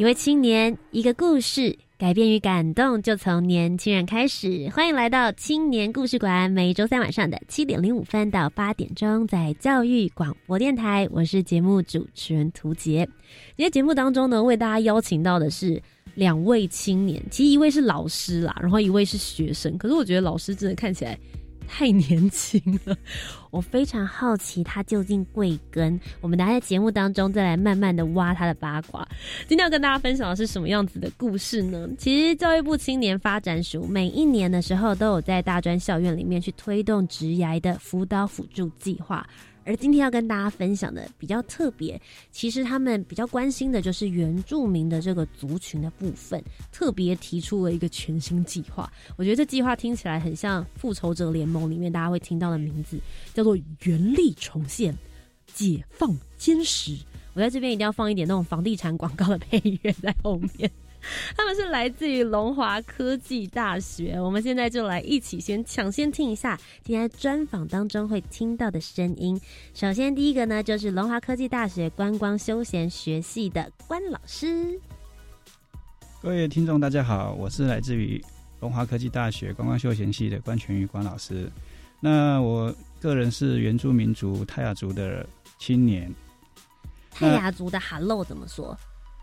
一位青年，一个故事，改变与感动就从年轻人开始。欢迎来到青年故事馆，每周三晚上的七点零五分到八点钟，在教育广播电台，我是节目主持人涂杰。今天节目当中呢，为大家邀请到的是两位青年，其实一位是老师啦，然后一位是学生。可是我觉得老师真的看起来。太年轻了，我非常好奇他究竟贵庚。我们拿在节目当中再来慢慢的挖他的八卦。今天要跟大家分享的是什么样子的故事呢？其实教育部青年发展署每一年的时候都有在大专校院里面去推动职涯的辅导辅助计划。而今天要跟大家分享的比较特别，其实他们比较关心的就是原住民的这个族群的部分，特别提出了一个全新计划。我觉得这计划听起来很像《复仇者联盟》里面大家会听到的名字，叫做“原力重现，解放坚实”。我在这边一定要放一点那种房地产广告的配乐在后面。他们是来自于龙华科技大学，我们现在就来一起先抢先听一下今天专访当中会听到的声音。首先第一个呢，就是龙华科技大学观光休闲学系的关老师。各位听众，大家好，我是来自于龙华科技大学观光休闲系的关全宇关老师。那我个人是原住民族泰雅族的青年。泰雅族的 “hello” 怎么说？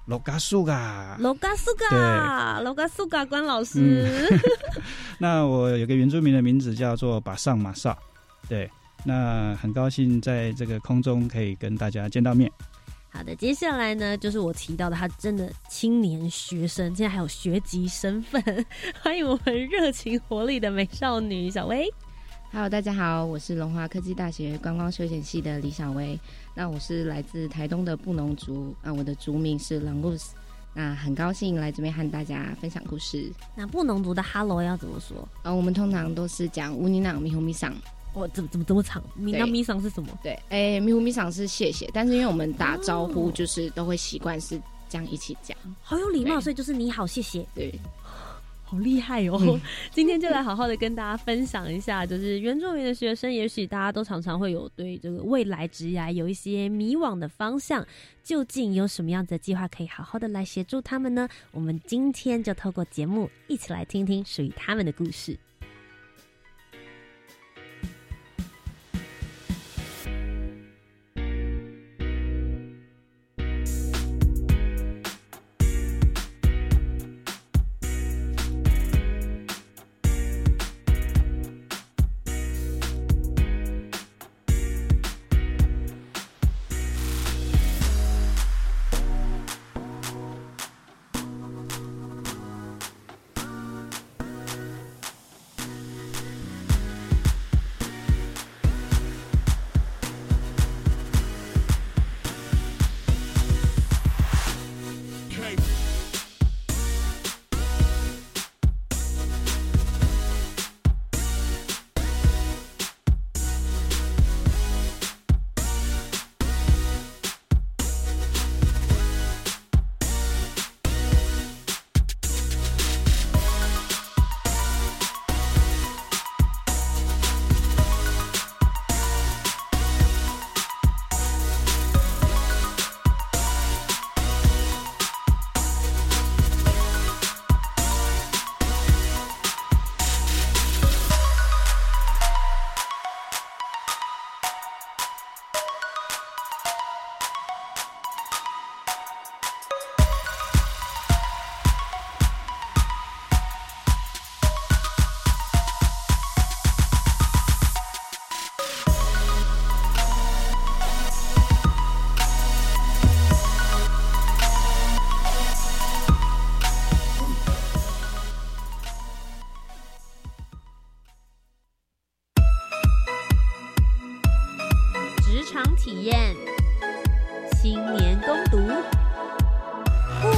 罗嘎苏嘎，罗嘎苏嘎，罗嘎苏嘎，关老师。那我有个原住民的名字叫做巴上马萨，对，那很高兴在这个空中可以跟大家见到面。好的，接下来呢，就是我提到的，他真的青年学生，现在还有学籍身份，欢迎我们热情活力的美少女小薇。Hello，大家好，我是龙华科技大学观光休闲系的李小薇。那我是来自台东的布农族，啊，我的族名是 Langus。那很高兴来这边和大家分享故事。那布农族的 Hello 要怎么说？啊，我们通常都是讲乌尼朗咪呼咪桑。哦，怎么怎么这么长？咪那咪桑是什么？对，哎，咪呼咪桑是谢谢，但是因为我们打招呼就是都会习惯是这样一起讲，好有礼貌，所以就是你好，谢谢。对。好厉害哦！今天就来好好的跟大家分享一下，就是原住民的学生，也许大家都常常会有对这个未来职涯有一些迷惘的方向，究竟有什么样子的计划可以好好的来协助他们呢？我们今天就透过节目一起来听听属于他们的故事。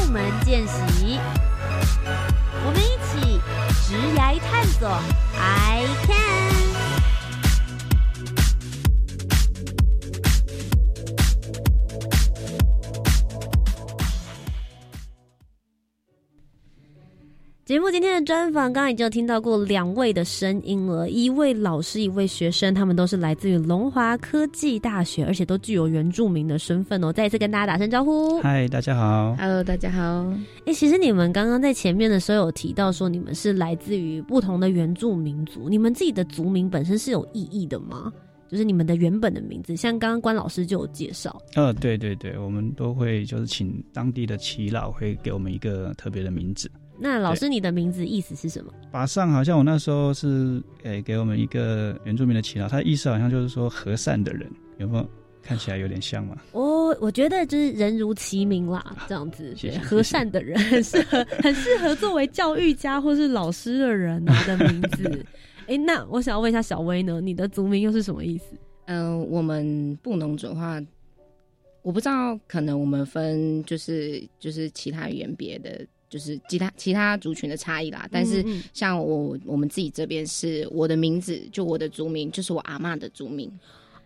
门见习，我们一起直来探索，I can。节目今天的专访，刚刚已经有听到过两位的声音了，一位老师，一位学生，他们都是来自于龙华科技大学，而且都具有原住民的身份哦。再一次跟大家打声招呼，嗨，大家好，Hello，大家好。哎，其实你们刚刚在前面的时候有提到说，你们是来自于不同的原住民族，你们自己的族名本身是有意义的吗？就是你们的原本的名字，像刚刚关老师就有介绍。呃，对对对，我们都会就是请当地的耆老会给我们一个特别的名字。那老师，你的名字意思是什么？法上好像我那时候是诶给我们一个原住民的祈祷，他的意思好像就是说和善的人，有没有看起来有点像嘛？哦我觉得就是人如其名啦，这样子，和善的人很适合，很适合作为教育家或是老师的人的名字。哎，那我想要问一下小薇呢，你的族名又是什么意思？嗯，我们布农族的话，我不知道，可能我们分就是就是其他语言别的。就是其他其他族群的差异啦，但是像我我们自己这边是我的名字，就我的族名就是我阿妈的族名，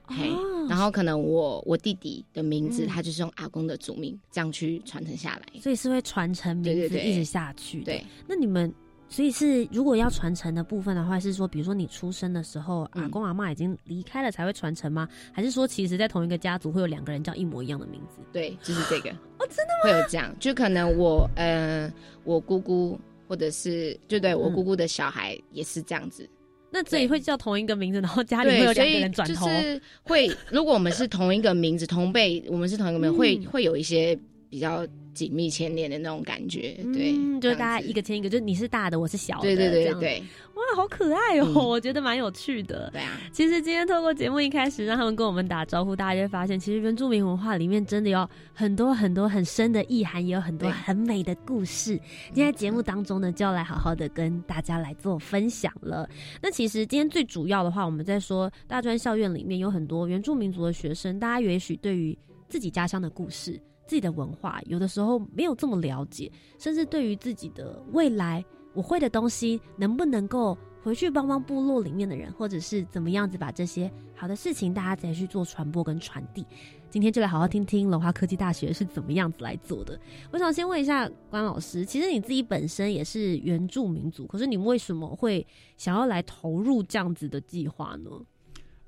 嘿，然后可能我我弟弟的名字他就是用阿公的族名这样去传承下来，所以是会传承名字一直下去。对，那你们。所以是，如果要传承的部分的话，是说，比如说你出生的时候，阿公阿妈已经离开了才会传承吗？还是说，其实，在同一个家族会有两个人叫一模一样的名字？对，就是这个。哦，真的吗？会有这样，就可能我，呃，我姑姑，或者是，就对我姑姑的小孩也是这样子。那这里会叫同一个名字，然后家里会有两个人转头。就是会，如果我们是同一个名字，同辈，我们是同一个名，字，会会有一些比较。紧密牵连的那种感觉，对，就是大家一个牵一个，就是你是大的，我是小的，对对对对，哇，好可爱哦，我觉得蛮有趣的。对啊，其实今天透过节目一开始让他们跟我们打招呼，大家就会发现，其实原住民文化里面真的有很多很多很深的意涵，也有很多很美的故事。今天节目当中呢，就要来好好的跟大家来做分享了。那其实今天最主要的话，我们在说大专校院里面有很多原住民族的学生，大家也许对于自己家乡的故事。自己的文化有的时候没有这么了解，甚至对于自己的未来，我会的东西能不能够回去帮帮部落里面的人，或者是怎么样子把这些好的事情大家再去做传播跟传递。今天就来好好听听龙华科技大学是怎么样子来做的。我想先问一下关老师，其实你自己本身也是原住民族，可是你为什么会想要来投入这样子的计划呢？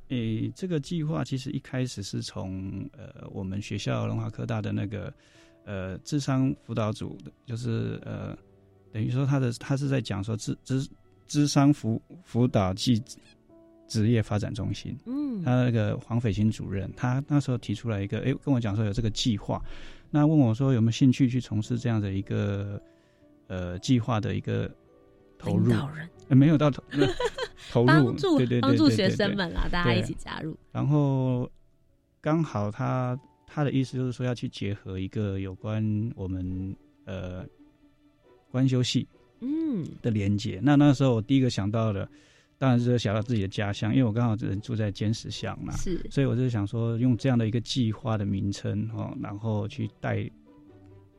诶，这个计划其实一开始是从呃我们学校龙华科大的那个呃智商辅导组的，就是呃等于说他的他是在讲说智智智商辅辅导暨职业发展中心，嗯，他那个黄斐清主任，他那时候提出来一个，诶，跟我讲说有这个计划，那问我说有没有兴趣去从事这样的一个呃计划的一个投入，没有到投。投入帮助对对帮助学生们啦，大家一起加入。然后刚好他他的意思就是说要去结合一个有关我们呃官修系嗯的连接。那那时候我第一个想到的当然是想到自己的家乡，因为我刚好人住在尖石乡嘛，是，所以我就想说用这样的一个计划的名称哦，然后去带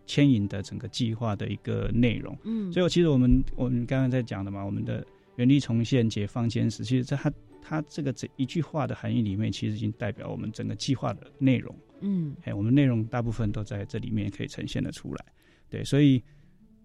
牵引的整个计划的一个内容。嗯，所以其实我们我们刚刚在讲的嘛，我们的。原力重现，解放坚实。其实，在它它这个这一句话的含义里面，其实已经代表我们整个计划的内容。嗯，哎，我们内容大部分都在这里面可以呈现的出来。对，所以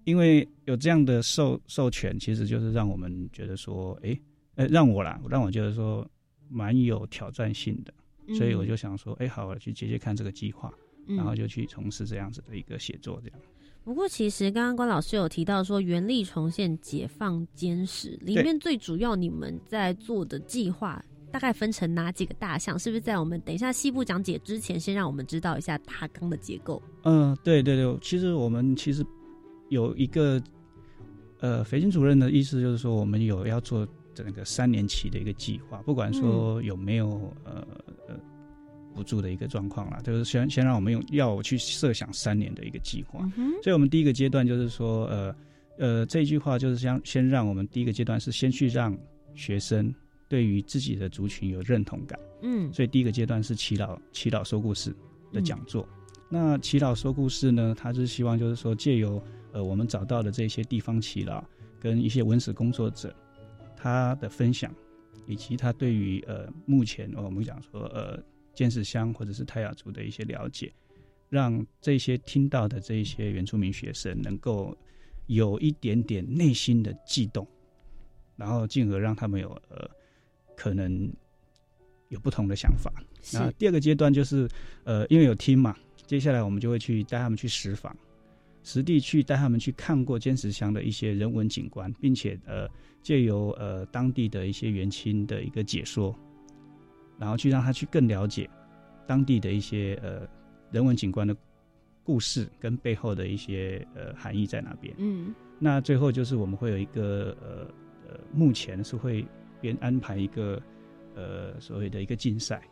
因为有这样的授授权，其实就是让我们觉得说，哎，呃，让我啦，让我觉得说蛮有挑战性的。所以我就想说，哎，好，我去接接看这个计划，然后就去从事这样子的一个写作，这样。不过，其实刚刚关老师有提到说，原力重现解放监视里面最主要你们在做的计划，大概分成哪几个大项？是不是在我们等一下西部讲解之前，先让我们知道一下大纲的结构？嗯，对对对，其实我们其实有一个，呃，肥金主任的意思就是说，我们有要做整个三年期的一个计划，不管说有没有呃呃。补助的一个状况了，就是先先让我们用要我去设想三年的一个计划，所以我们第一个阶段就是说，呃呃，这一句话就是先先让我们第一个阶段是先去让学生对于自己的族群有认同感。嗯，所以第一个阶段是祈祷祈祷说故事的讲座。那祈祷说故事呢，他是希望就是说借由呃我们找到的这些地方祈祷跟一些文史工作者他的分享，以及他对于呃目前我们讲说呃尖石乡或者是泰雅族的一些了解，让这些听到的这一些原住民学生能够有一点点内心的悸动，然后进而让他们有呃可能有不同的想法。那第二个阶段就是，呃，因为有听嘛，接下来我们就会去带他们去实访，实地去带他们去看过尖石乡的一些人文景观，并且呃，借由呃当地的一些元亲的一个解说，然后去让他去更了解当地的一些呃人文景观的故事跟背后的一些呃含义在哪边。嗯那最后就是我们会有一个呃呃，目前是会边安排一个呃所谓的一个竞赛，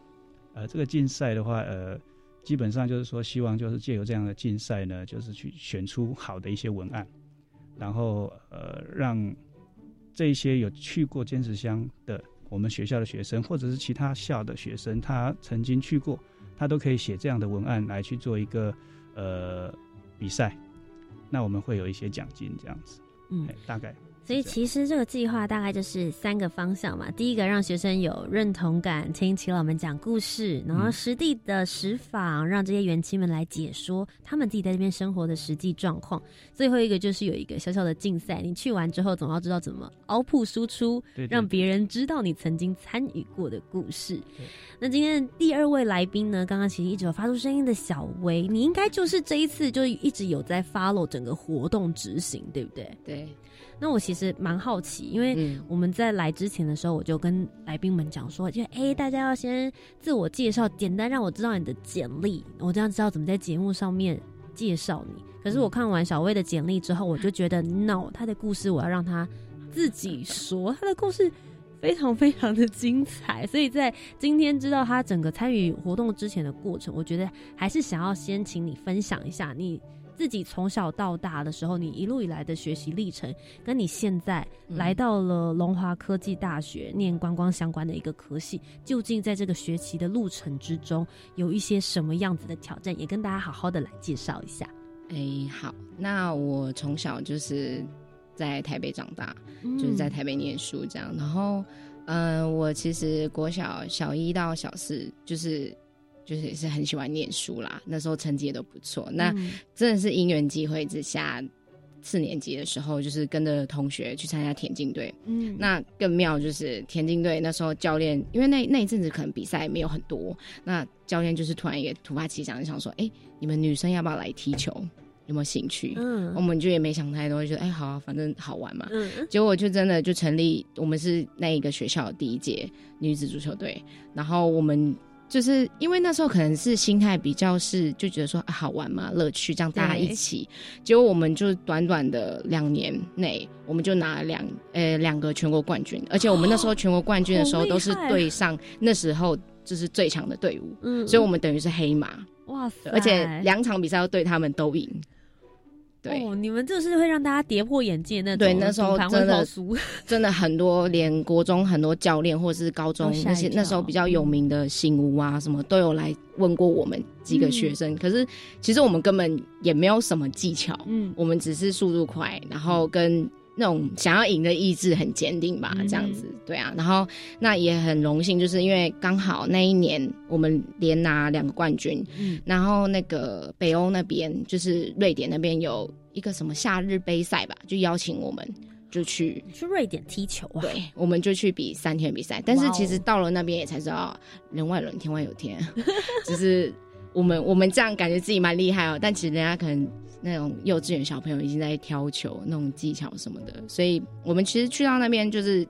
呃，这个竞赛的话，呃，基本上就是说希望就是借由这样的竞赛呢，就是去选出好的一些文案，然后呃让这一些有去过尖石乡的我们学校的学生，或者是其他校的学生，他曾经去过，他都可以写这样的文案来去做一个呃比赛。那我们会有一些奖金这样子，嗯。哎，大概所以其实这个计划大概就是三个方向嘛。第一个让学生有认同感，听齐老们讲故事，然后嗯实地的实访，让这些园亲们来解说他们自己在这边生活的实际状况。最后一个就是有一个小小的竞赛，你去完之后总要知道怎么凹铺输出，对对让别人知道你曾经参与过的故事。那今天的第二位来宾呢，刚刚其实一直有发出声音的小薇，你应该就是这一次就一直有在 follow 整个活动执行，对不对？对，那我其实蛮好奇，因为嗯我们在来之前的时候，我就跟来宾们讲说，就哎、大家要先自我介绍，简单让我知道你的简历，我这样知道怎么在节目上面介绍你。可是我看完小薇的简历之后，我就觉得 no，她的故事我要让她自己说，她的故事非常非常的精彩。所以在今天知道他整个参与活动之前的过程，我觉得还是想要先请你分享一下你。自己从小到大的时候，你一路以来的学习历程，跟你现在嗯来到了龙华科技大学念观光相关的一个科系，究竟在这个学习的路程之中有一些什么样子的挑战，也跟大家好好的来介绍一下。哎、好，那我从小就是在台北长大，就是在台北念书这样。然后，嗯、我其实国小小一到小四，就是就是也是很喜欢念书啦。那时候成绩也都不错。那嗯真的是因缘机会之下，四年级的时候，就是跟着同学去参加田径队。嗯那更妙就是田径队那时候教练，因为那那一阵子可能比赛没有很多，那教练就是突然也突发奇想，就想说，哎、你们女生要不要来踢球？有没有兴趣？嗯我们就也没想太多，就觉得哎、好、啊，反正好玩嘛。嗯结果就真的就成立，我们是那一个学校的第一届女子足球队，然后我们。就是因为那时候可能是心态比较是就觉得说、啊、好玩嘛，乐趣，这样大家一起。结果我们就短短的两年内，我们就拿了两呃两个全国冠军，而且我们那时候全国冠军的时候都是对上那时候就是最强的队伍，嗯。所以我们等于是黑马，哇塞，而且两场比赛都对他们都赢。对，哦，你们这是会让大家跌破眼镜那种，对那时候真的，真的很多，连国中很多教练或者是高中 那些那时候比较有名的醒吾啊什么都有来问过我们几个学生。可是其实我们根本也没有什么技巧，嗯。我们只是速度快，然后跟那种想要赢的意志很坚定吧，嗯。这样子。对啊，然后那也很荣幸，就是因为刚好那一年我们连拿两个冠军，嗯。然后那个北欧那边就是瑞典那边有一个什么夏日杯赛吧，就邀请我们就去。去瑞典踢球啊，对，我们就去比三天比赛，但是其实到了那边也才知道人外人天外有天，只是我们我们这样感觉自己蛮厉害哦，但其实人家可能那种幼稚园小朋友已经在挑球那种技巧什么的，所以我们其实去到那边就是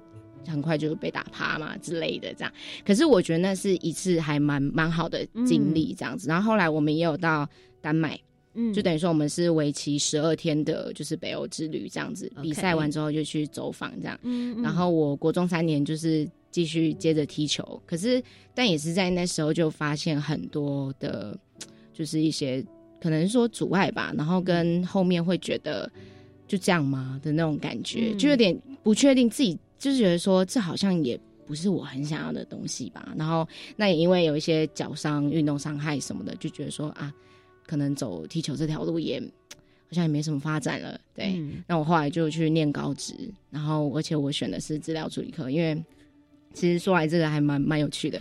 很快就被打趴嘛之类的这样。可是我觉得那是一次还蛮蛮好的经历这样子。然后后来我们也有到丹麦。嗯就等于说我们是为期十二天的，就是北欧之旅这样子。比赛完之后就去走访这样。嗯嗯然后我国中三年就是继续接着踢球，可是但也是在那时候就发现很多的，就是一些可能说阻碍吧，然后跟后面会觉得就这样吗的那种感觉，嗯就有点不确定自己，就是觉得说这好像也不是我很想要的东西吧。然后那也因为有一些脚伤、运动伤害什么的，就觉得说啊，可能走踢球这条路也好像也没什么发展了。对，嗯那我后来就去念高职，然后而且我选的是资料处理科，因为其实说来这个还蛮蛮有趣的。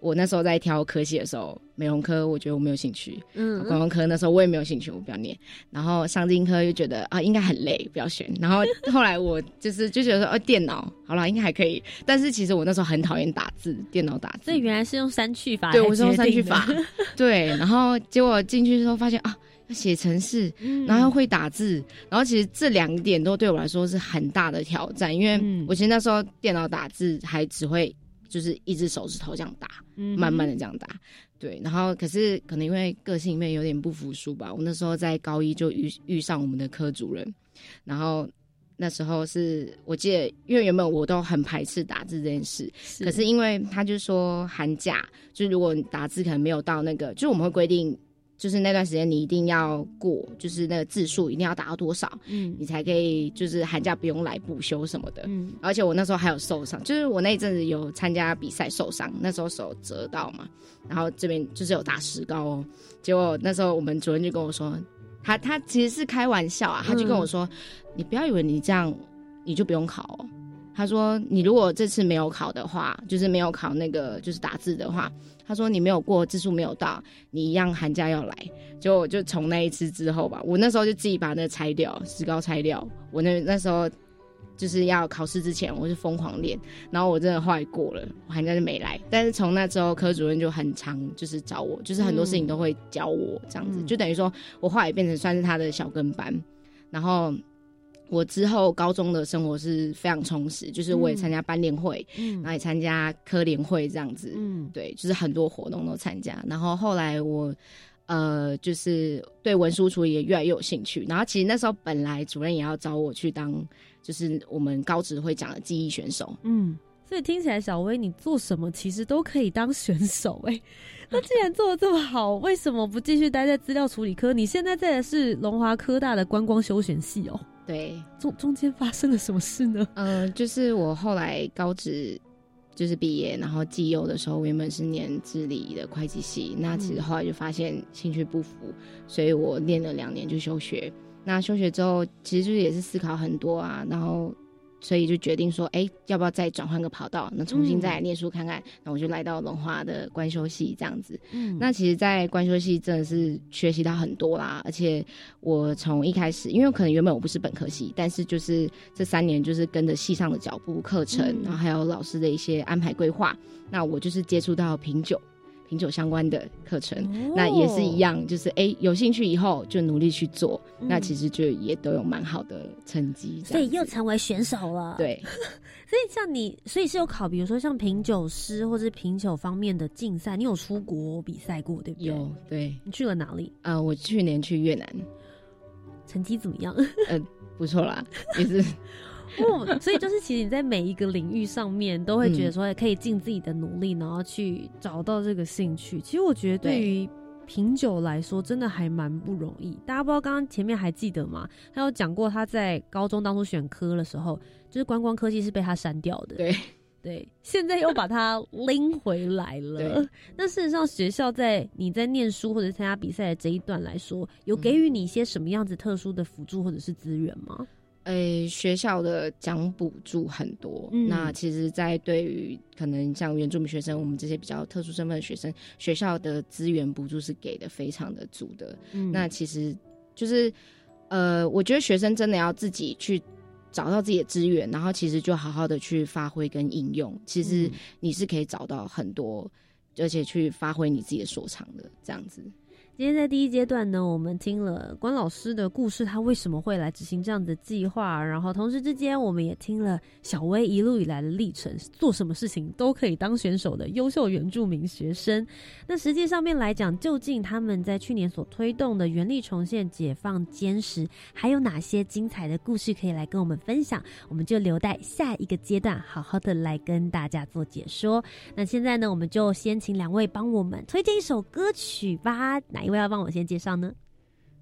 我那时候在挑科系的时候，美容科我觉得我没有兴趣，嗯观光科那时候我也没有兴趣，我不要念。然后上经科又觉得啊应该很累，不要选。然后 后来我就是就觉得说哦电脑好了应该还可以，但是其实我那时候很讨厌打字，电脑打字。所以原来是用删去法来对，我是用删去法，对。然后结果进去之后发现啊，要写程式，嗯，然后又会打字，然后其实这两点都对我来说是很大的挑战，因为嗯我其实那时候电脑打字还只会就是一只手指头这样打，嗯慢慢的这样打，对。然后可是可能因为个性里面有点不服输吧，我那时候在高一就遇遇上我们的科主任，然后。那时候是我记得，因为原本我都很排斥打字这件事，可是因为他就说寒假，就如果你打字可能没有到那个，就是我们会规定，就是那段时间你一定要过，就是那个字数一定要达到多少，嗯你才可以就是寒假不用来补休什么的。嗯而且我那时候还有受伤，就是我那一阵子有参加比赛受伤，那时候手折到嘛，然后这边就是有打石膏哦。结果那时候我们主任就跟我说，他他其实是开玩笑啊，他就跟我说，你不要以为你这样你就不用考哦。他说：“你如果这次没有考的话，就是没有考那个就是打字的话，他说你没有过字数没有到，你一样寒假要来。就我就从那一次之后吧，我那时候就自己把那拆掉，石膏拆掉。我那那时候就是要考试之前，我是疯狂练，然后我真的后来过了，我寒假就没来。但是从那之后，科主任就很常就是找我，就是很多事情都会教我这样子，嗯就等于说我后来变成算是他的小跟班，然后。我之后高中的生活是非常充实，就是我也参加班联会，嗯然后也参加科联会这样子，嗯对，就是很多活动都参加。然后后来我呃，就是对文书处理也越来越有兴趣。然后其实那时候本来主任也要找我去当，就是我们高职会讲的记忆选手。嗯，所以听起来小薇你做什么其实都可以当选手哎、那既然做的这么好，为什么不继续待在资料处理科？你现在在的是龙华科大的观光休闲系哦，对，中中间发生了什么事呢？呃，就是我后来高职就是毕业，然后绩优的时候，我原本是念治理的会计系，那其实后来就发现兴趣不符，所以我念了两年就休学。那休学之后，其实就是也是思考很多啊，然后所以就决定说，哎，要不要再转换个跑道，那重新再来念书看看。那我就来到龙华的官修系这样子。嗯那其实，在官修系真的是学习到很多啦，而且我从一开始，因为可能原本我不是本科系，但是就是这三年就是跟着系上的脚步、课程，嗯然后还有老师的一些安排规划，那我就是接触到品酒、品酒相关的课程。那也是一样，就是哎、有兴趣以后就努力去做，那其实实就也都有蛮好的成绩。所以又成为选手了。，对，所以像你，所以是有考，比如说像品酒师或者是品酒方面的竞赛，你有出国比赛过，对不对？有对，你去了哪里？呃，我去年去越南，成绩怎么样？呃不错啦，也是 哦，所以就是其实你在每一个领域上面都会嗯觉得说，哎可以尽自己的努力，然后去找到这个兴趣。其实我觉得对于品酒来说，真的还蛮不容易。大家不知道刚刚前面还记得吗？他有讲过他在高中当初选科的时候，就是观光科技是被他删掉的。对对，现在又把它拎回来了对。那事实上，学校在你在念书或者参加比赛的这一段来说，有给予你一些什么样子特殊的辅助或者是资源吗？诶，学校的奖补助很多，嗯那其实，在对于可能像原住民学生，我们这些比较特殊身份的学生，学校的资源补助是给的非常的足的。嗯那其实就是，呃，我觉得学生真的要自己去找到自己的资源，然后其实就好好的去发挥跟应用，其实嗯你是可以找到很多，而且去发挥你自己的所长的，这样子。今天在第一阶段呢，我们听了关老师的故事，他为什么会来执行这样的计划，然后同时之间我们也听了小薇一路以来的历程，做什么事情都可以当选手的优秀原住民学生。那实际上面来讲，究竟他们在去年所推动的原力重现、解放坚实，还有哪些精彩的故事可以来跟我们分享？我们就留待下一个阶段好好的来跟大家做解说。那现在呢，我们就先请两位帮我们推荐一首歌曲吧。哪一位要帮我先介绍呢？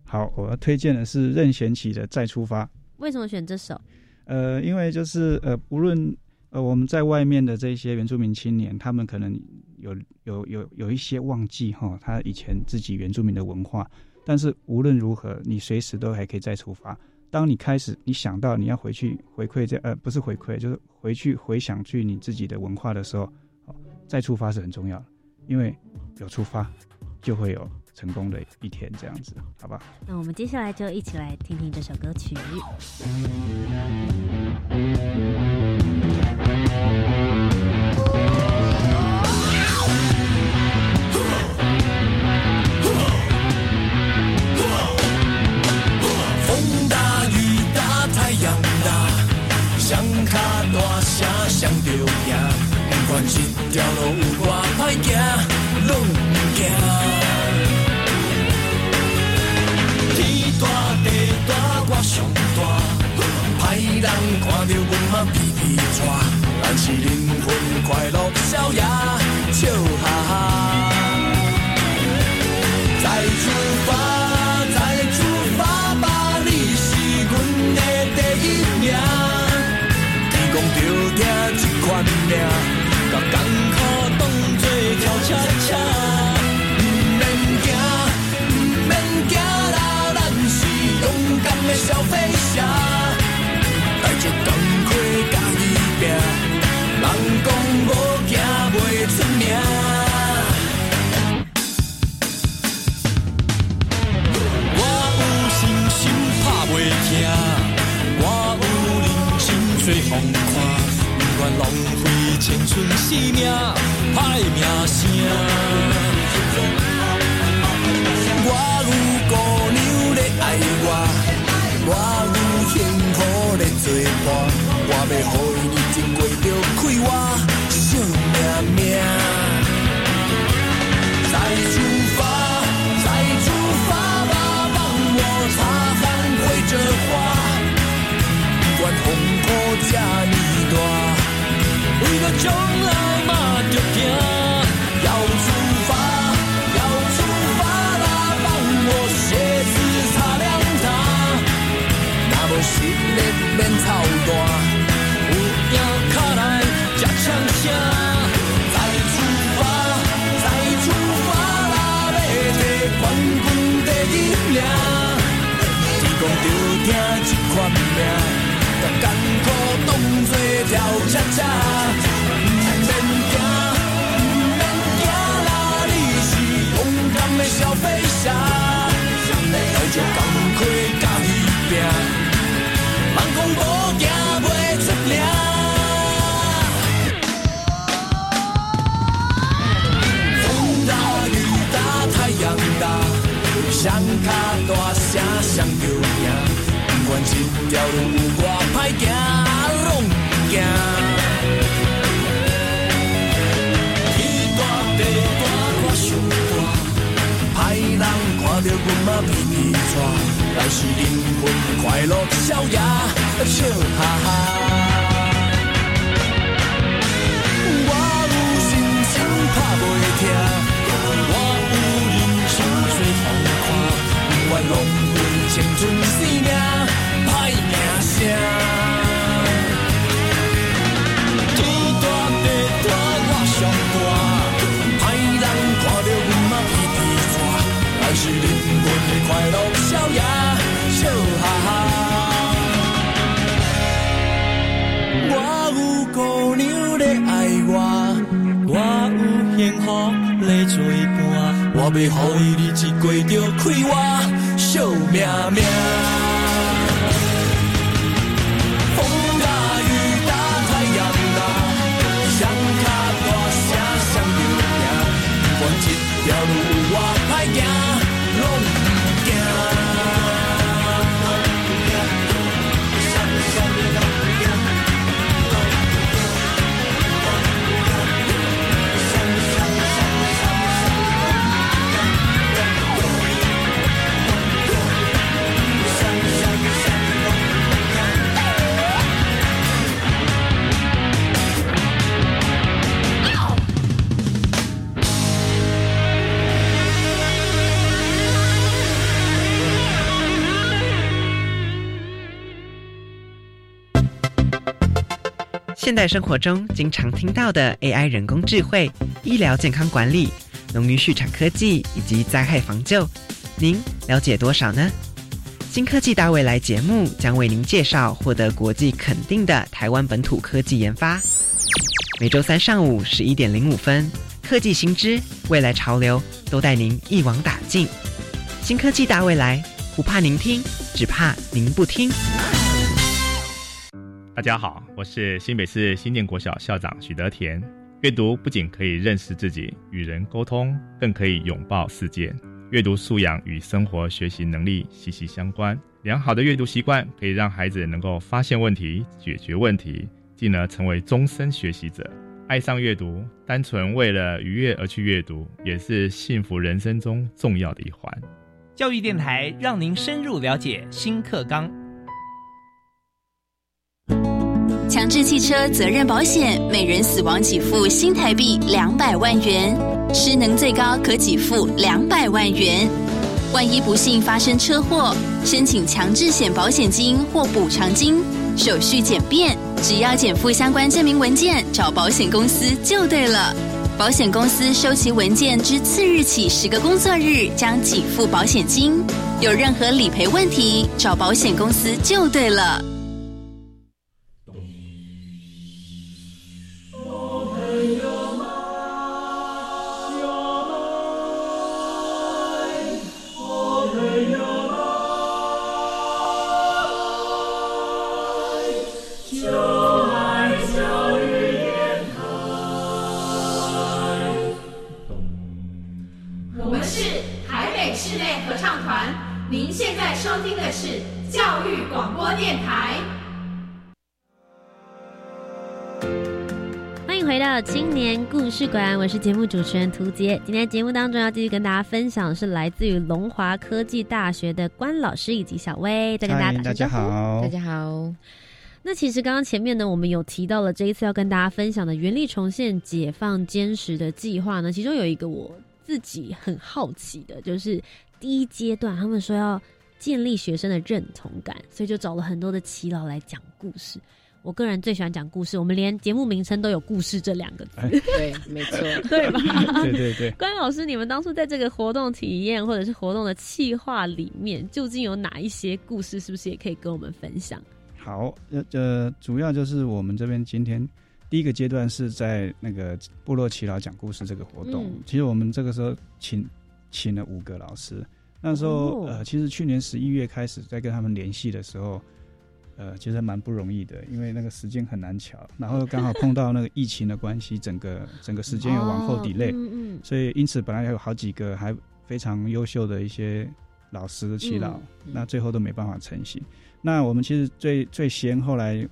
好，我要推荐的是任贤齐的《再出发》。为什么选这首？呃，因为就是呃，无论呃，我们在外面的这些原住民青年，他们可能有有有有一些忘记哈，他以前自己原住民的文化。但是无论如何，你随时都还可以再出发。当你开始你想到你要回去回馈这呃不是回馈，就是回去回想去你自己的文化的时候，再出发是很重要的，因为有出发就会有成功的一天，这样子，好吧？那我们接下来就一起来听听这首歌曲。我要予伊日子过着快活，惜命命。现代生活中经常听到的 AI 人工智慧、医疗健康管理、农渔畜产科技以及灾害防救，您了解多少呢？新科技大未来节目将为您介绍获得国际肯定的台湾本土科技研发。每周三上午十一点零五分，科技新知、未来潮流都带您一网打尽。新科技大未来，不怕您听，只怕您不听。大家好，我是新北市新店国小校长许德田。阅读不仅可以认识自己、与人沟通，更可以拥抱世界。阅读素养与生活学习能力息息相关。良好的阅读习惯可以让孩子能够发现问题、解决问题，进而成为终身学习者。爱上阅读，单纯为了愉悦而去阅读，也是幸福人生中重要的一环。教育电台让您深入了解新课纲。强制汽车责任保险，每人死亡给付新台币两百万元，失能最高可给付两百万元。万一不幸发生车祸，申请强制险保险金或补偿金，手续简便，只要减负相关证明文件，找保险公司就对了。保险公司收齐文件之次日起十个工作日将给付保险金。有任何理赔问题，找保险公司就对了。馆，我是节目主持人涂杰。今天节目当中要继续跟大家分享的是来自于龙华科技大学的关老师以及小薇，再跟大家打大家声招呼。好，大家好。那其实刚刚前面呢，我们有提到了这一次要跟大家分享的原力重现解放坚实的计划呢，其中有一个我自己很好奇的，就是第一阶段他们说要建立学生的认同感，所以就找了很多的耆老来讲故事。我个人最喜欢讲故事，我们连节目名称都有“故事”这两个字，哎对，没错，对吧？对对对，关老师，你们当初在这个活动体验或者是活动的企划里面，究竟有哪一些故事？是不是也可以跟我们分享？好，呃呃，主要就是我们这边今天第一个阶段是在那个部落耆老讲故事这个活动。嗯其实我们这个时候请请了五个老师，那时候、哦呃，其实去年十一月开始在跟他们联系的时候，呃，其实蛮不容易的，因为那个时间很难瞧，然后刚好碰到那个疫情的关系，整个整个时间又往后哦 delay，、嗯嗯所以因此本来有好几个还非常优秀的一些老师耆老，嗯那最后都没办法成型。那我们其实最最先后来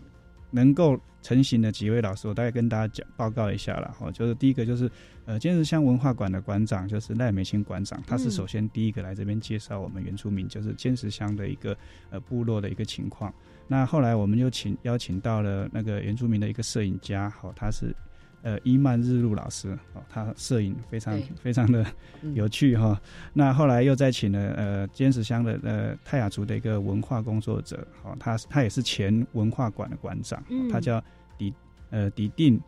能够成型的几位老师，我大概跟大家讲报告一下啦。哦，就是第一个就是呃坚持乡文化馆的馆长，就是赖美清馆长，他是嗯首先第一个来这边介绍我们原住民，就是坚持乡的一个呃部落的一个情况。那后来我们又请邀请到了那个原住民的一个摄影家，好、他是呃伊曼日露老师，哦，他摄影非常非常的嗯。有趣哈、那后来又再请了呃坚石乡的呃泰雅族的一个文化工作者，好、他他也是前文化馆的馆长，嗯。他叫迪呃迪定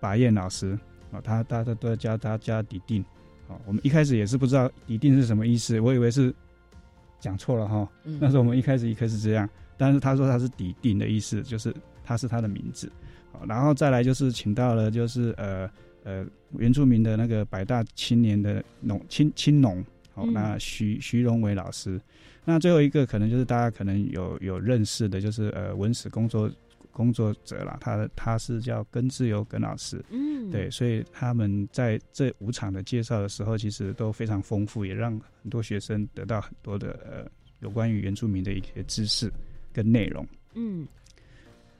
拔燕老师，哦，他大家都叫他叫迪定，哦，我们一开始也是不知道迪定是什么意思，我以为是讲错了哈、嗯。那时候我们一开始一开始这样，但是他说他是底定的意思，就是他是他的名字。好，然后再来就是请到了就是呃呃原住民的那个百大青年的农青青农，好、嗯那徐徐荣伟老师。那最后一个可能就是大家可能有有认识的，就是呃文史工作工作者啦，他他是叫根自由根老师。嗯，对，所以他们在这五场的介绍的时候，其实都非常丰富，也让很多学生得到很多的呃有关于原住民的一些知识跟内容。嗯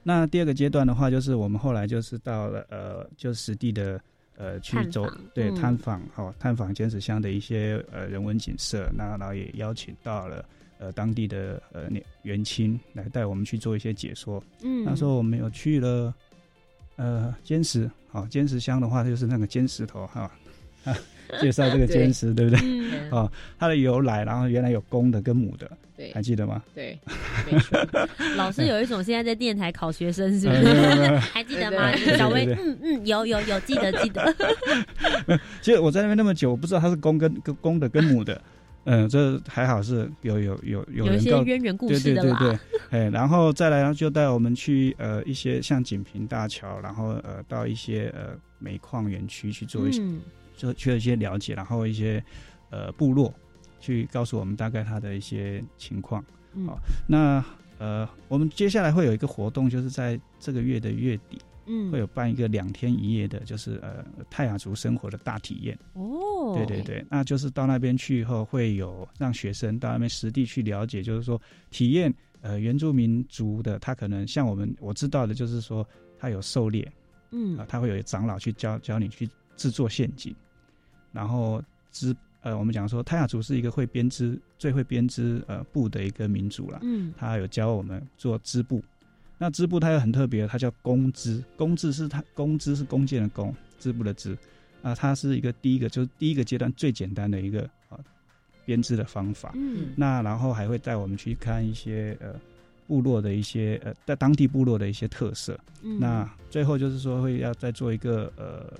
那第二个阶段的话，就是我们后来就是到了呃，就实地的呃去走探访对嗯探访好、探访尖石乡的一些呃人文景色，那然后也邀请到了呃当地的呃年元亲来带我们去做一些解说。嗯，那时候我们有去了呃坚石，好坚石乡的话就是那个尖石头哈。介绍这个坚持，对不对？嗯，哦，它的由来，然后原来有公的跟母的，对还记得吗？对，老师 有一种现在在电台考学生，是不是？还记得吗？小薇，嗯嗯，有有有，记得记得。其实我在那边那么久，我不知道它是公跟跟公的跟母的，嗯，这还好是有有有有有一些渊源故事的啦。对对对，哎，然后再来，然后就带我们去呃一些像锦屏大桥，然后呃到一些呃煤矿园区去做一些、嗯做去了一些了解，然后一些呃部落去告诉我们大概他的一些情况。嗯好那呃，我们接下来会有一个活动，就是在这个月的月底嗯，会有办一个两天一夜的，就是呃泰雅族生活的大体验。哦，对对对，那就是到那边去以后，会有让学生到那边实地去了解，就是说体验呃原住民族的，他可能像我们我知道的，就是说他有狩猎嗯啊、他会有长老去教教你去制作陷阱，然后织呃我们讲说泰雅族是一个会编织最会编织呃布的一个民族啦，嗯他有教我们做织布。那织布它又很特别，它叫弓织，弓织是它弓织是弓箭的弓，织布的织，啊，它是一个第一个就是第一个阶段最简单的一个啊编织的方法。嗯那然后还会带我们去看一些呃部落的一些呃在当地部落的一些特色。嗯，那最后就是说会要再做一个呃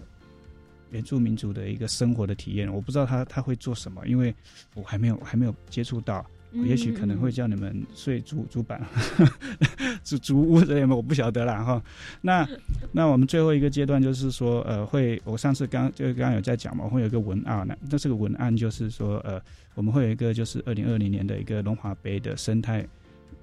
原住民族的一个生活的体验。我不知道他他会做什么，因为我还没有还没有接触到。也许可能会嗯叫你们睡竹竹板、竹竹 屋之类的，我不晓得啦哈。那那我们最后一个阶段就是说，呃，会我上次刚就刚刚有在讲嘛，我会有一个文案呢。那这个文案就是说，呃，我们会有一个就是二零二零年的一个龙华杯的生态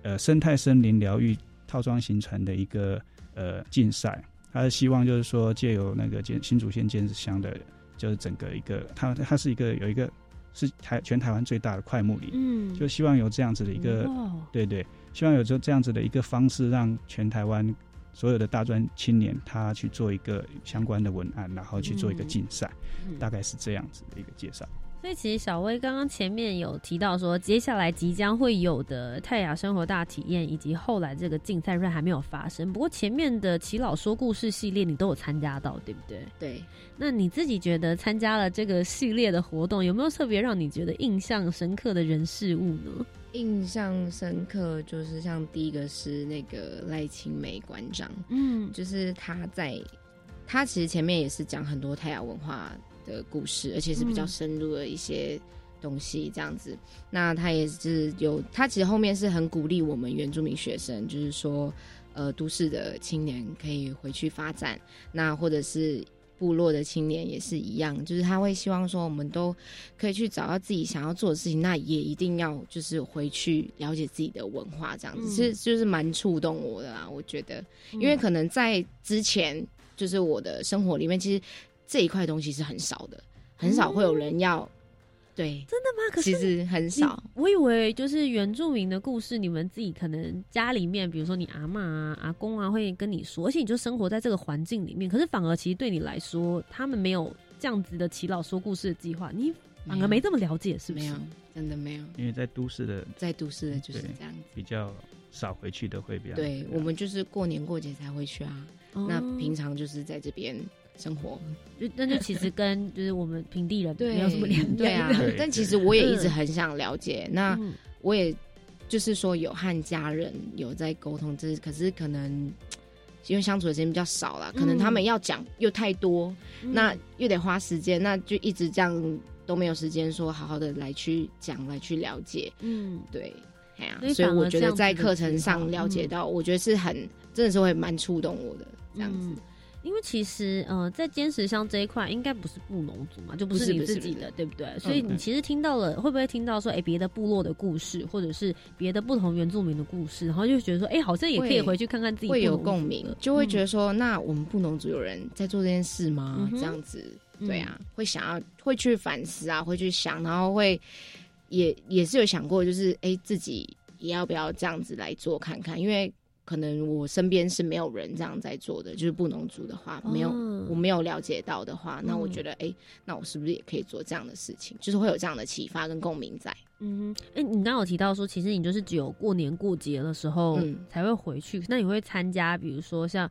呃生态森林疗愈套装形成的一个呃竞赛。他是希望就是说借由那个建新竹县建设乡的，就是整个一个它它是一个有一个是台全台湾最大的快木林。嗯，就希望有这样子的一个，哇对对，希望有这这样子的一个方式，让全台湾所有的大专青年他去做一个相关的文案，然后去做一个竞赛，嗯大概是这样子的一个介绍。所以其实小薇刚刚前面有提到说，接下来即将会有的泰雅生活大体验，以及后来这个竞赛虽然还没有发生，不过前面的齐老说故事系列你都有参加到，对不对？对，那你自己觉得参加了这个系列的活动，有没有特别让你觉得印象深刻的人事物呢？印象深刻就是像第一个是那个赖清梅馆长，嗯就是他在他其实前面也是讲很多泰雅文化的故事，而且是比较嗯深入的一些东西这样子。那他也是有，他其实后面是很鼓励我们原住民学生，就是说，呃，都市的青年可以回去发展，那或者是。部落的青年也是一样，就是他会希望说，我们都可以去找到自己想要做的事情，那也一定要就是回去了解自己的文化，这样子，嗯其实就是蛮触动我的啊，我觉得。因为可能在之前，就是我的生活里面，其实这一块东西是很少的，很少会有人要。对，真的吗？可是其实很少。我以为就是原住民的故事，你们自己可能家里面，比如说你阿妈啊、阿公啊，会跟你说，而且你就生活在这个环境里面。可是反而其实对你来说，他们没有这样子的祈老说故事的计划，你反而没这么了解，是不是？没有，真的没有。因为在都市的在都市的就是对这样子。比较少回去的会比较对我们就是过年过节才会去啊，哦那平常就是在这边生活。就那就其实跟就是我们平地人对，没有什么两对啊。但其实我也一直嗯很想了解，那嗯我也就是说有和家人有在沟通，这可是可能因为相处的时间比较少了，可能他们要讲又太多，嗯那又得花时间，那就一直这样都没有时间说好好的来去讲，来去了解。嗯对，哎呀、所以所以我觉得在课程上了解嗯到，我觉得是很真的是会蛮触动我的这样子。嗯因为其实呃，在坚持乡这一块，应该不是布农族嘛，就不不是你自己的，对不对？所以嗯你其实听到了，会不会听到说，哎，别的部落的故事，或者是别的不同原住民的故事，然后就觉得说，哎，好像也可以回去看看自己会有共鸣，就会觉嗯得说，那我们布农族有人在做这件事吗？这样子，嗯对啊，会想要会去反思啊，会去想，然后会也也是有想过，就是哎、诶自己也要不要这样子来做看看，因为可能我身边是没有人这样在做的，就是布农族的话，没有哦我没有了解到的话，那我嗯觉得哎、诶那我是不是也可以做这样的事情？就是会有这样的启发跟共鸣在。嗯哼，哎，你刚刚有提到说，其实你就是只有过年过节的时候嗯才会回去，那你会参加，比如说像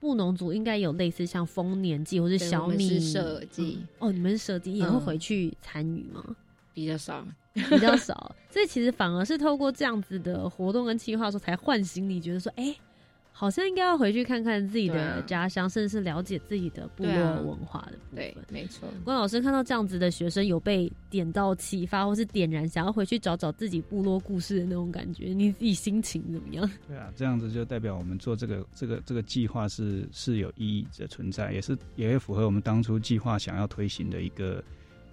布农族应该有类似像丰年祭或是小米是社祭嗯哦，你们是社祭也会嗯回去参与吗？比较少。比较少，所以其实反而是透过这样子的活动跟计划，说才唤醒你觉得说，哎、好像应该要回去看看自己的家乡，甚至是了解自己的部落文化的部对分。，没错。关老师看到这样子的学生有被点到启发，或是点燃想要回去找找自己部落故事的那种感觉，你自己心情怎么样？对啊，这样子就代表我们做这个这个这个计划是是有意义的存在，也是也会符合我们当初计划想要推行的一个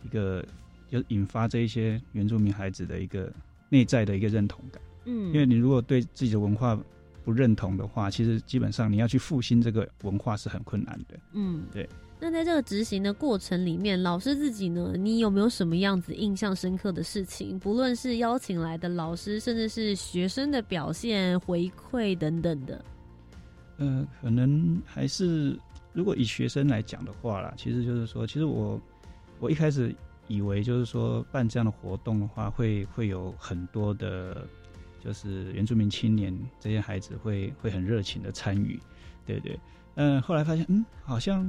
一个，就引发这一些原住民孩子的一个内在的一个认同感。嗯，因为你如果对自己的文化不认同的话，其实基本上你要去复兴这个文化是很困难的。嗯，对。那在这个执行的过程里面，老师自己呢，你有没有什么样子印象深刻的事情？不论是邀请来的老师，甚至是学生的表现、回馈等等的。呃，可能还是如果以学生来讲的话啦，其实就是说，其实我我一开始以为就是说办这样的活动的话，会会有很多的，就是原住民青年这些孩子会会很热情的参与，对对。嗯、后来发现，嗯，好像，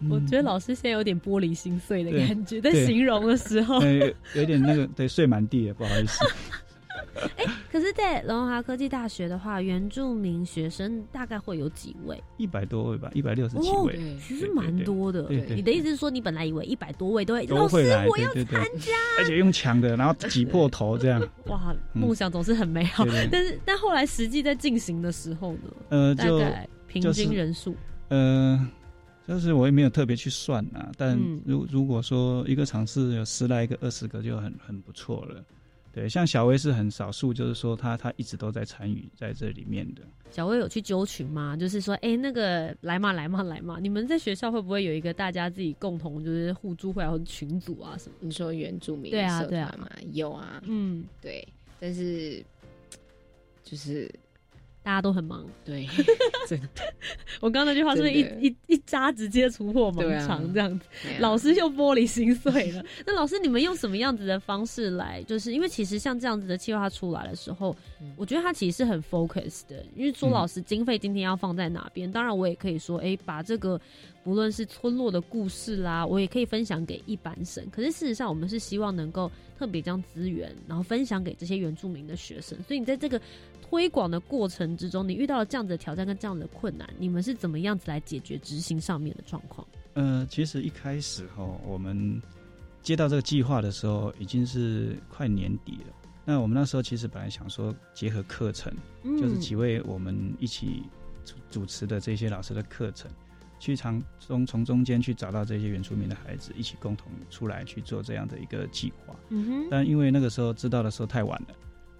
嗯我觉得老师现在有点玻璃心碎的感觉，在形容的时候。呃有有点那个对睡满地了，不好意思。可是，在龙华科技大学的话，原住民学生大概会有几位？一百多位吧，一百六十几哦位，对其实蛮多的。你的意思是说，你本来以为一百多位都会，老师都会来，我要参加。而且用抢的，然后挤破头这样，哇，嗯。梦想总是很美好，但是但后来实际在进行的时候呢，呃，大就概平均人数，呃，就是我也没有特别去算啊，但嗯。如如果说一个场次有十来个、二十个就很很不错了。对，像小薇是很少数，就是说他他一直都在参与在这里面的。小薇有去揪群吗？就是说，哎、那个来嘛来嘛来嘛，你们在学校会不会有一个大家自己共同就是互助会啊，或者群组啊什么？你说原住民对啊社对啊团嘛，有啊，嗯，对，但是就是大家都很忙。对，真的我刚刚那句话是不是一一一扎直接突破盲肠这样子？老师又玻璃心碎了。那老师，你们用什么样子的方式来？就是因为其实像这样子的计划出来的时候，嗯我觉得它其实是很 focus 的。因为说嗯老师，经费今天要放在哪边？当然，我也可以说，哎、把这个不论是村落的故事啦，我也可以分享给一般生。可是事实上，我们是希望能够特别将资源，然后分享给这些原住民的学生。所以你在这个推广的过程之中，你遇到了这样子的挑战跟这样子的困难，你们是怎么样子来解决执行上面的状况？呃，其实一开始哈，我们接到这个计划的时候，已经是快年底了。那我们那时候其实本来想说结合课程，嗯就是几位我们一起主主持的这些老师的课程，去从中从中间去找到这些原住民的孩子，一起共同出来去做这样的一个计划。嗯哼，但因为那个时候知道的时候太晚了，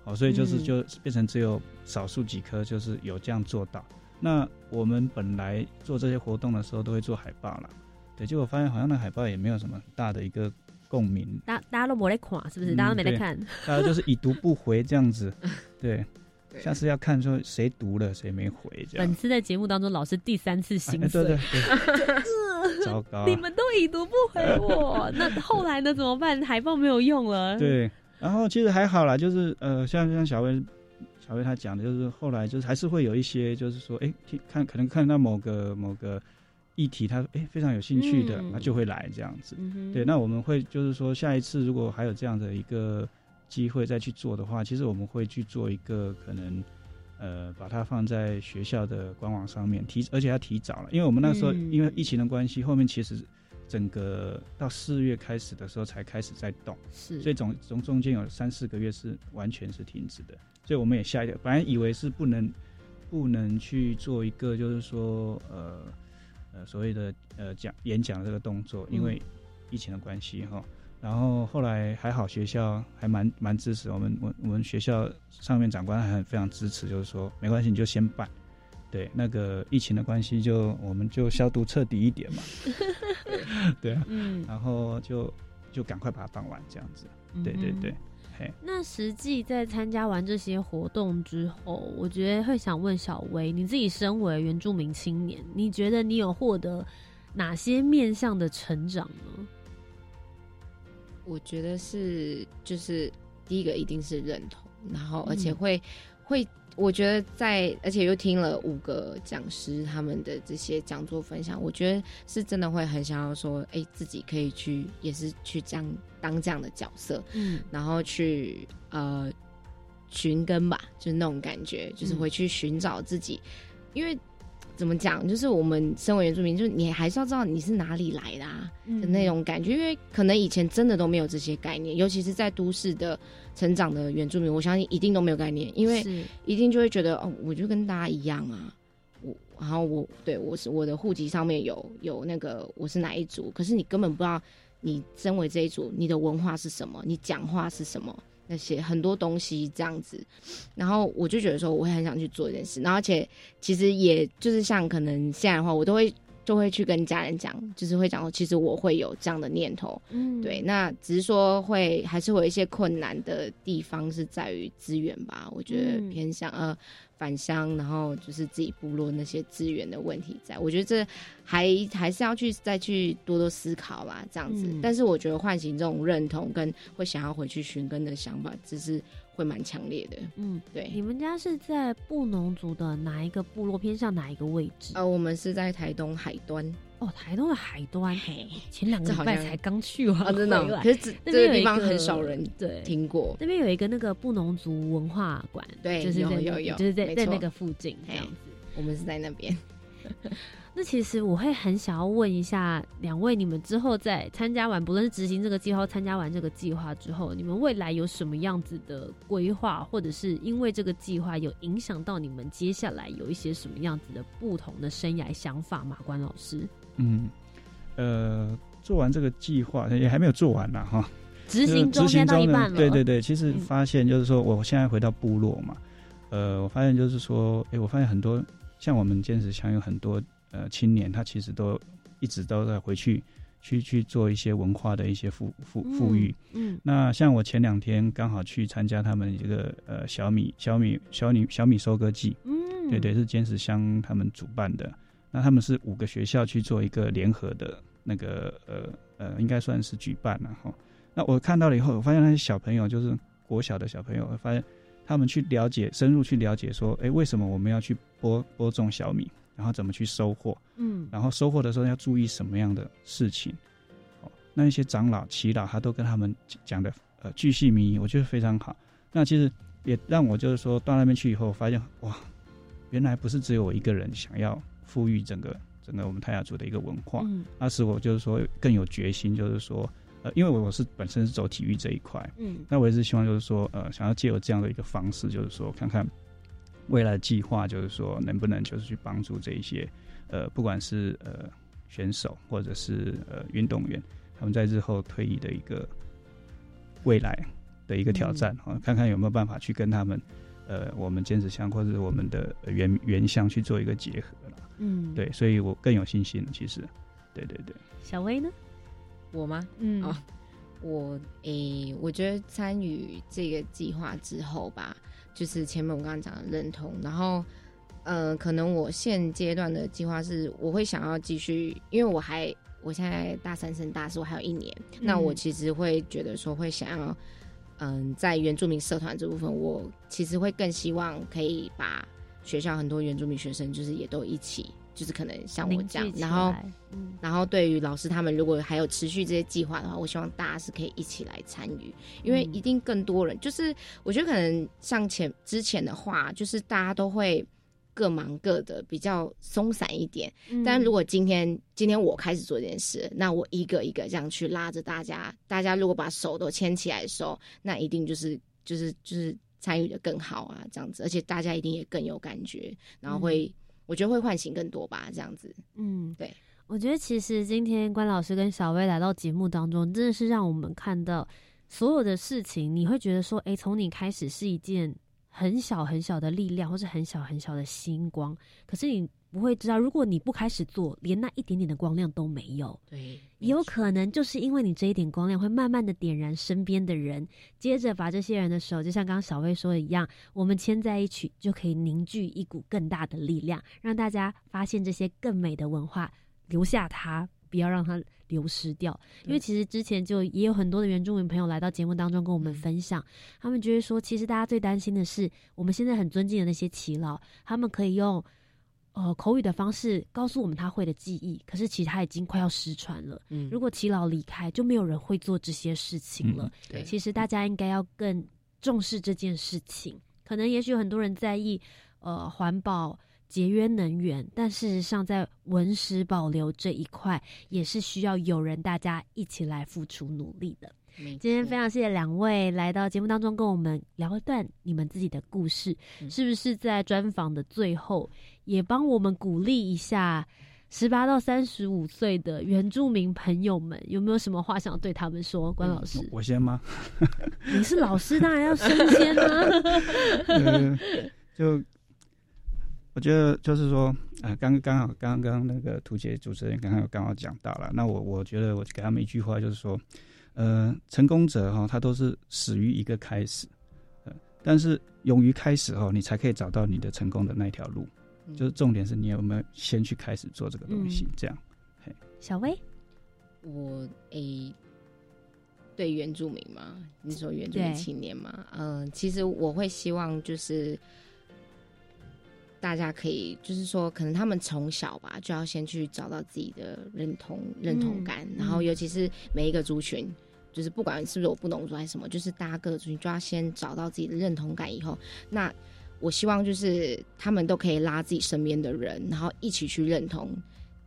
好，所以就是嗯就变成只有少数几科就是有这样做到。那我们本来做这些活动的时候都会做海报啦，对，结果发现好像那海报也没有什么很大的一个共鸣，大大家都没在看，是不是？嗯大家都没在对看。大家就是已读不回这样子，对。对下次要看说谁读了谁没回这样本。次在节目当中，老师第三次心碎，哎对对对，糟糕啊、你们都已读不回我，那后来呢？怎么办？海报没有用了。，对，然后其实还好啦，就是呃，像像小薇小薇她讲的，就是后来就是还是会有一些，就是说，哎，听看可能看到某个某个议题，他哎非常有兴趣的，他、就会来这样子。嗯，对，那我们会就是说，下一次如果还有这样的一个机会再去做的话，其实我们会去做一个可能。呃，把它放在学校的官网上面提，而且要提早了，因为我们那时候嗯因为疫情的关系，后面其实整个到四月开始的时候才开始在动。是，所以总总中间有三四个月是完全是停止的，所以我们也吓一个，本来以为是不能不能去做一个就是说呃呃所谓的呃讲演讲这个动作，因为疫情的关系哈。然后后来还好，学校还蛮蛮支持我们，我我们学校上面长官还很非常支持，就是说没关系，你就先办。对，那个疫情的关系就我们就消毒彻底一点嘛。对啊，嗯，然后就就赶快把它放完，这样子。对对对嗯，嘿，那实际在参加完这些活动之后，我觉得会想问小薇，你自己身为原住民青年，你觉得你有获得哪些面向的成长呢？我觉得是就是第一个一定是认同，然后而且嗯会、会我觉得在，而且又听了五个讲师他们的这些讲座分享，我觉得是真的会很想要说，哎，自己可以去，也是去这样当这样的角色，嗯。然后去呃寻根吧，就是那种感觉，就是回去寻找自己，因为怎么讲，就是我们身为原住民，就是你还是要知道你是哪里来的啊嗯的那种感觉，因为可能以前真的都没有这些概念，尤其是在都市的成长的原住民，我相信一定都没有概念，因为是一定就会觉得哦，我就跟大家一样啊。我然后我对我是我的户籍上面有有那个我是哪一族，可是你根本不知道你身为这一族，你的文化是什么，你讲话是什么，那些很多东西这样子。然后我就觉得说，我会很想去做这件事，然后而且其实也就是像可能现在的话，我都会就会去跟家人讲，就是会讲说，其实我会有这样的念头，嗯对，那只是说会还是会有一些困难的地方是在于资源吧，我觉得嗯偏向、呃返乡，然后就是自己部落那些资源的问题在，我觉得这还还是要去再去多多思考啦，这样子。嗯但是我觉得唤醒这种认同跟会想要回去寻根的想法，这是会蛮强烈的。嗯，对，你们家是在布农族的哪一个部落偏向哪一个位置？呃，我们是在台东海端，哦，台东的海端，嘿，前两个礼拜才刚去完啊，真的可是这个地方边有一个很少人对听过。那边有一个那个布农族文化馆，对就是在有有有就是在在那个附近这样子。我们是在那边。那其实我会很想要问一下两位，你们之后在参加完，不论是执行这个计划，参加完这个计划之后，你们未来有什么样子的规划，或者是因为这个计划有影响到你们接下来有一些什么样子的不同的生涯想法吗？关老师，嗯，呃，做完这个计划也还没有做完呢，哈。执行中执行中呢间到一半了，对对对，其实嗯发现就是说，我现在回到部落嘛，呃，我发现就是说，哎，我发现很多像我们坚持乡有很多呃青年，他其实都一直都在回去去去做一些文化的一些富富富裕。嗯，那像我前两天刚好去参加他们一个呃小米小米小米小米收割季，嗯，对对，是坚持乡他们主办的。那他们是五个学校去做一个联合的那个呃呃，应该算是举办了哈。那我看到了以后，我发现那些小朋友就是国小的小朋友，我发现他们去了解深入去了解说，哎，为什么我们要去播播种小米，然后怎么去收获，嗯然后收获的时候要注意什么样的事情。哦，那一些长老、耆老，他都跟他们讲的呃巨细靡遗，我觉得非常好。那其实也让我就是说到那边去以后，发现哇，原来不是只有我一个人想要富裕整个整个我们泰雅族的一个文化，嗯。那使我就是说更有决心，就是说呃，因为我是本身是走体育这一块，嗯。那我也是希望就是说呃，想要借由这样的一个方式，就是说看看未来的计划，就是说能不能就是去帮助这一些呃，不管是呃选手或者是呃运动员，他们在日后退役的一个未来的一个挑战啊、看看有没有办法去跟他们呃我们坚持乡或者是我们的呃原原乡去做一个结合了。嗯，对，所以我更有信心。其实，对对对，小薇呢？我吗？嗯哦我诶、我觉得参与这个计划之后吧，就是前面我刚刚讲的认同，然后，呃，可能我现阶段的计划是，我会想要继续，因为我还我现在大三升大四，我还有一年，那我其实会觉得说会想要，嗯，在原住民社团这部分，我其实会更希望可以把学校很多原住民学生，就是也都一起，就是可能像我这样然后。嗯然后对于老师他们，如果还有持续这些计划的话，我希望大家是可以一起来参与，因为嗯一定更多人，就是我觉得可能像前之前的话，就是大家都会各忙各的，比较松散一点。嗯但如果今天今天我开始做这件事，那我一个一个这样去拉着大家，大家如果把手都牵起来的时候，那一定就是就是就是参与的更好啊，这样子，而且大家一定也更有感觉，然后会、我觉得会唤醒更多吧，这样子。嗯，对。我觉得其实今天关老师跟小薇来到节目当中，真的是让我们看到所有的事情，你会觉得说，哎，从你开始是一件很小很小的力量，或是很小很小的星光，可是你不会知道，如果你不开始做，连那一点点的光亮都没有。对，也有可能就是因为你这一点光亮，会慢慢的点燃身边的人，接着把这些人的手，就像刚刚小薇说的一样，我们牵在一起，就可以凝聚一股更大的力量，让大家发现这些更美的文化，留下它，不要让它流失掉。因为其实之前就也有很多的原住民朋友来到节目当中跟我们分享，他们觉得说，其实大家最担心的是，我们现在很尊敬的那些耆老，他们可以用呃口语的方式告诉我们他会的记忆，可是其实他已经快要失传了。嗯如果耆老离开，就没有人会做这些事情了。对其实大家应该要更重视这件事情。可能也许有很多人在意呃环保、节约能源，但事实上在文史保留这一块，也是需要有人大家一起来付出努力的。今天非常谢谢两位来到节目当中，跟我们聊一段你们自己的故事，嗯是不是在专访的最后也帮我们鼓励一下十八到三十五岁的原住民朋友们？有没有什么话想对他们说？关老师，我先吗？你是老师，当然要升迁啊。呃，就我觉得就是说，呃，刚刚好刚刚那个图杰主持人刚刚有刚好讲到了，那我我觉得我给他们一句话，就是说，呃，成功者哈、他都是始于一个开始，呃，但是勇于开始哦，你才可以找到你的成功的那条路。嗯。就是重点是你有没有先去开始做这个东西，嗯。这样。小薇，我诶、对原住民嘛，你说原住民青年嘛，嗯、其实我会希望就是大家可以，就是说，可能他们从小吧就要先去找到自己的认同认同感，然后尤其是每一个族群。就是不管是不是我不农族还是什么，就是大家各个族群就要先找到自己的认同感，以后，那我希望就是他们都可以拉自己身边的人，然后一起去认同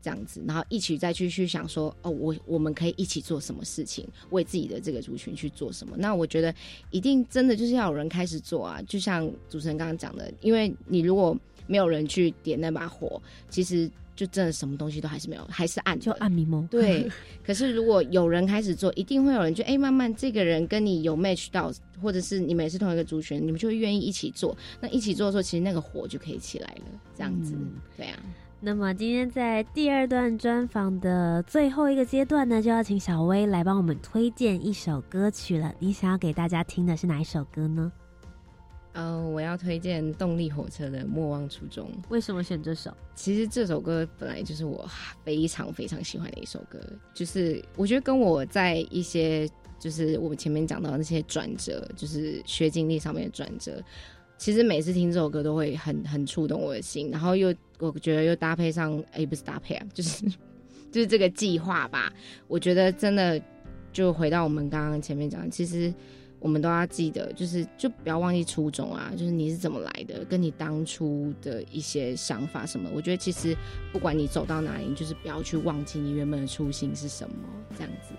这样子，然后一起再去去想说，哦，我我们可以一起做什么事情，为自己的这个族群去做什么。那我觉得一定真的就是要有人开始做啊，就像主持人刚刚讲的，因为你如果没有人去点那把火，其实就真的什么东西都还是没有，还是暗，就暗迷蒙。对，可是如果有人开始做，一定会有人就哎、慢慢这个人跟你有 match 到，或者是你们也是同一个族群，你们就会愿意一起做。那一起做的时候，其实那个火就可以起来了，这样子，嗯对啊。那么今天在第二段专访的最后一个阶段呢，就要请小薇来帮我们推荐一首歌曲了。你想要给大家听的是哪一首歌呢？呃，我要推荐动力火车的《莫忘初衷》。为什么选这首？其实这首歌本来就是我非常非常喜欢的一首歌，就是我觉得跟我在一些就是我们前面讲到的那些转折，就是学经历上面的转折，其实每次听这首歌都会很很触动我的心，然后又我觉得又搭配上，哎、不是搭配啊，就是就是这个计划吧，我觉得真的就回到我们刚刚前面讲的，其实。我们都要记得，就是就不要忘记初衷啊，就是你是怎么来的，跟你当初的一些想法什么。我觉得其实不管你走到哪里，就是不要去忘记你原本的初心是什么，这样子。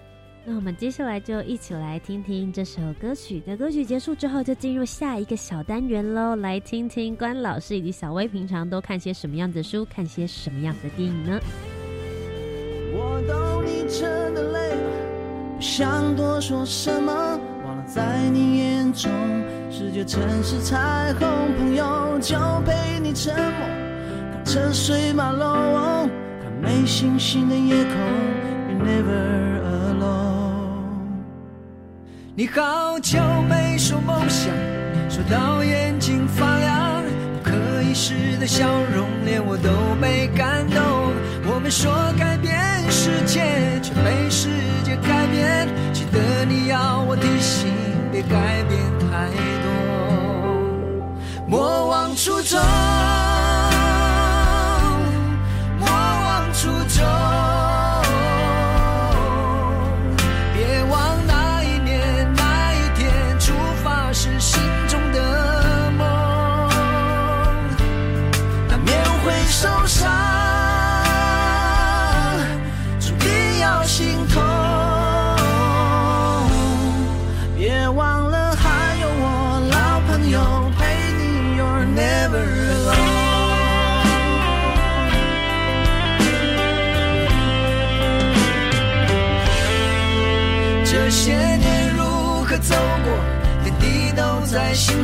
那我们接下来就一起来听听这首歌曲。的歌曲结束之后，就进入下一个小单元喽，来听听关老师以及小薇平常都看些什么样的书，看些什么样的电影呢？我懂你真的累了，不想多说什么，忘了在你眼中，世界全是彩虹，朋友就陪你沉默，看车水马龙，看没星星的夜空，You never alone。你好久没说梦想，说到眼睛发亮，不可一世的笑容，连我都被感动。没说改变世界，却被世界改变。记得你要我提醒，别改变太多，莫忘初衷，莫忘初衷。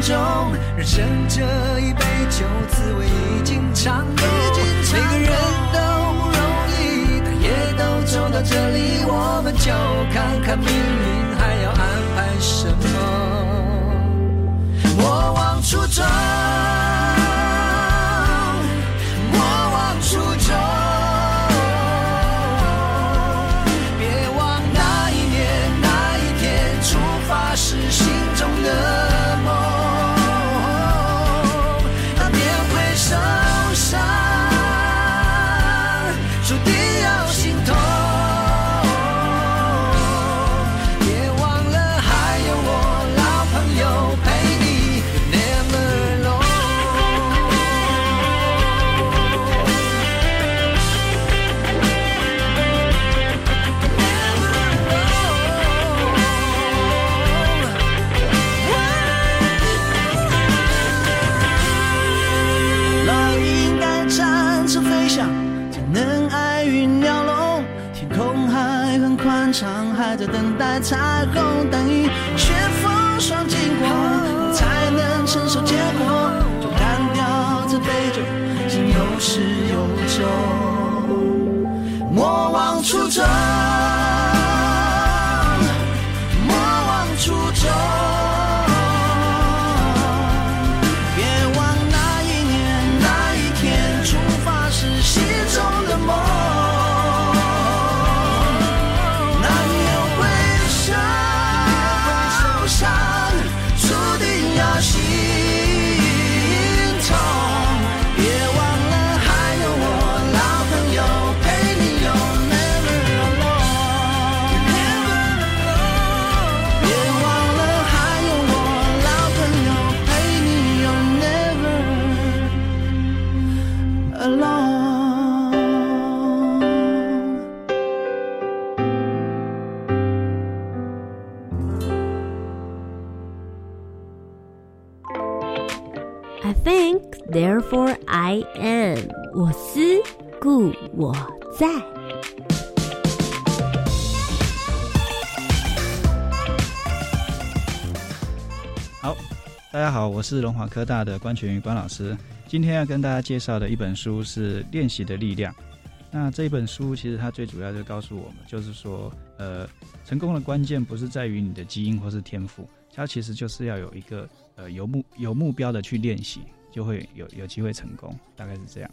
中。人生这一杯酒，滋味已经尝够。每个人都不容易，但也都走到这里，我们就看看命运还要安排什么。我往出走，好，大家好，我是龙华科大的关全宇关老师。今天要跟大家介绍的一本书是《练习的力量》。那这一本书其实它最主要就告诉我们，就是说，呃，成功的关键不是在于你的基因或是天赋，它其实就是要有一个呃有目有目标的去练习，就会有有机会成功，大概是这样。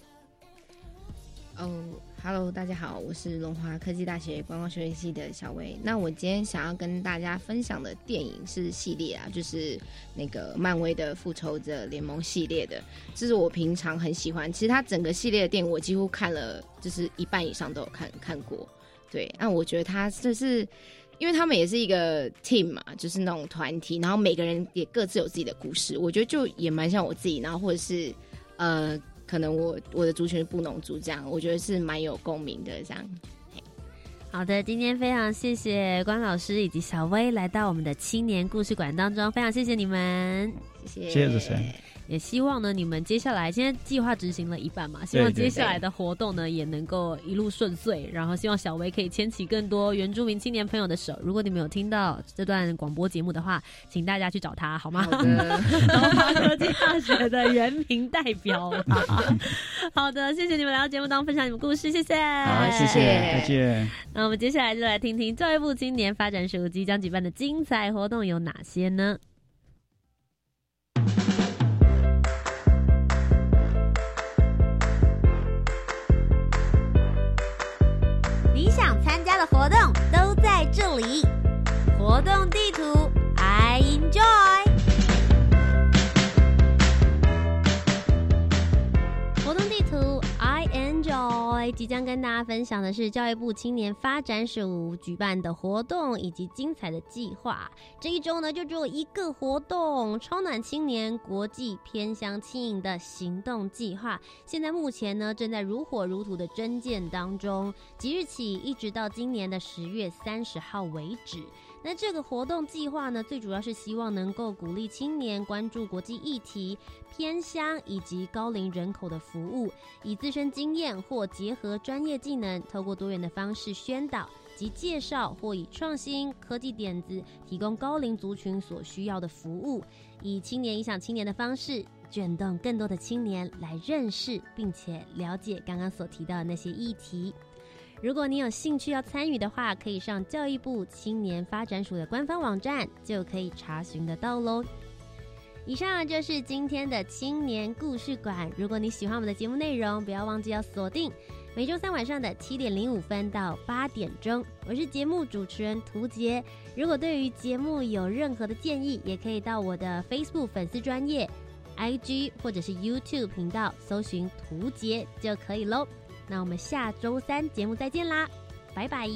哦、h e l l o 大家好，我是龙华科技大学观光学院系的小薇。那我今天想要跟大家分享的电影是系列啊，就是那个漫威的复仇者联盟系列的，这是我平常很喜欢。其实它整个系列的电影我几乎看了，就是一半以上都有看看过。对，那我觉得它就是。因为他们也是一个 team 嘛，就是那种团体，然后每个人也各自有自己的故事，我觉得就也蛮像我自己，然后或者是呃，可能我我的族群是布农族这样，我觉得是蛮有共鸣的这样。好的，今天非常谢谢关老师以及小薇来到我们的青年故事馆当中，非常谢谢你们，谢谢。谢谢主持人。也希望呢你们接下来现在计划执行了一半嘛，希望接下来的活动呢也能够一路顺遂，然后希望小薇可以牵起更多原住民青年朋友的手。如果你们有听到这段广播节目的话，请大家去找他好吗？好的，龙华科技大学的原名代表啦。好的，谢谢你们来到节目当中分享你们故事，谢谢。好，谢谢，再见。那我们接下来就来听听教育部青年发展署即将举办的精彩活动有哪些呢？参加的活动都在这里，活动地图 I enjoy。将跟大家分享的是教育部青年发展署举办的活动以及精彩的计划。这一周呢，就只有一个活动——超暖青年国际偏乡轻盈的行动计划。现在目前呢，正在如火如荼的征建当中，即日起一直到今年的十月三十号为止。那这个活动计划呢，最主要是希望能够鼓励青年关注国际议题、偏乡以及高龄人口的服务，以自身经验或结合专业技能，透过多元的方式宣导及介绍，或以创新科技点子提供高龄族群所需要的服务，以青年影响青年的方式，卷动更多的青年来认识并且了解刚刚所提到的那些议题。如果你有兴趣要参与的话，可以上教育部青年发展署的官方网站，就可以查询得到喽。以上就是今天的青年故事馆。如果你喜欢我们的节目内容，不要忘记要锁定每周三晚上的七点零五分到八点钟。我是节目主持人涂杰。如果对于节目有任何的建议，也可以到我的 Facebook 粉丝专业、IG 或者是 YouTube 频道搜寻涂杰就可以喽。那我们下周三节目再见啦，拜拜。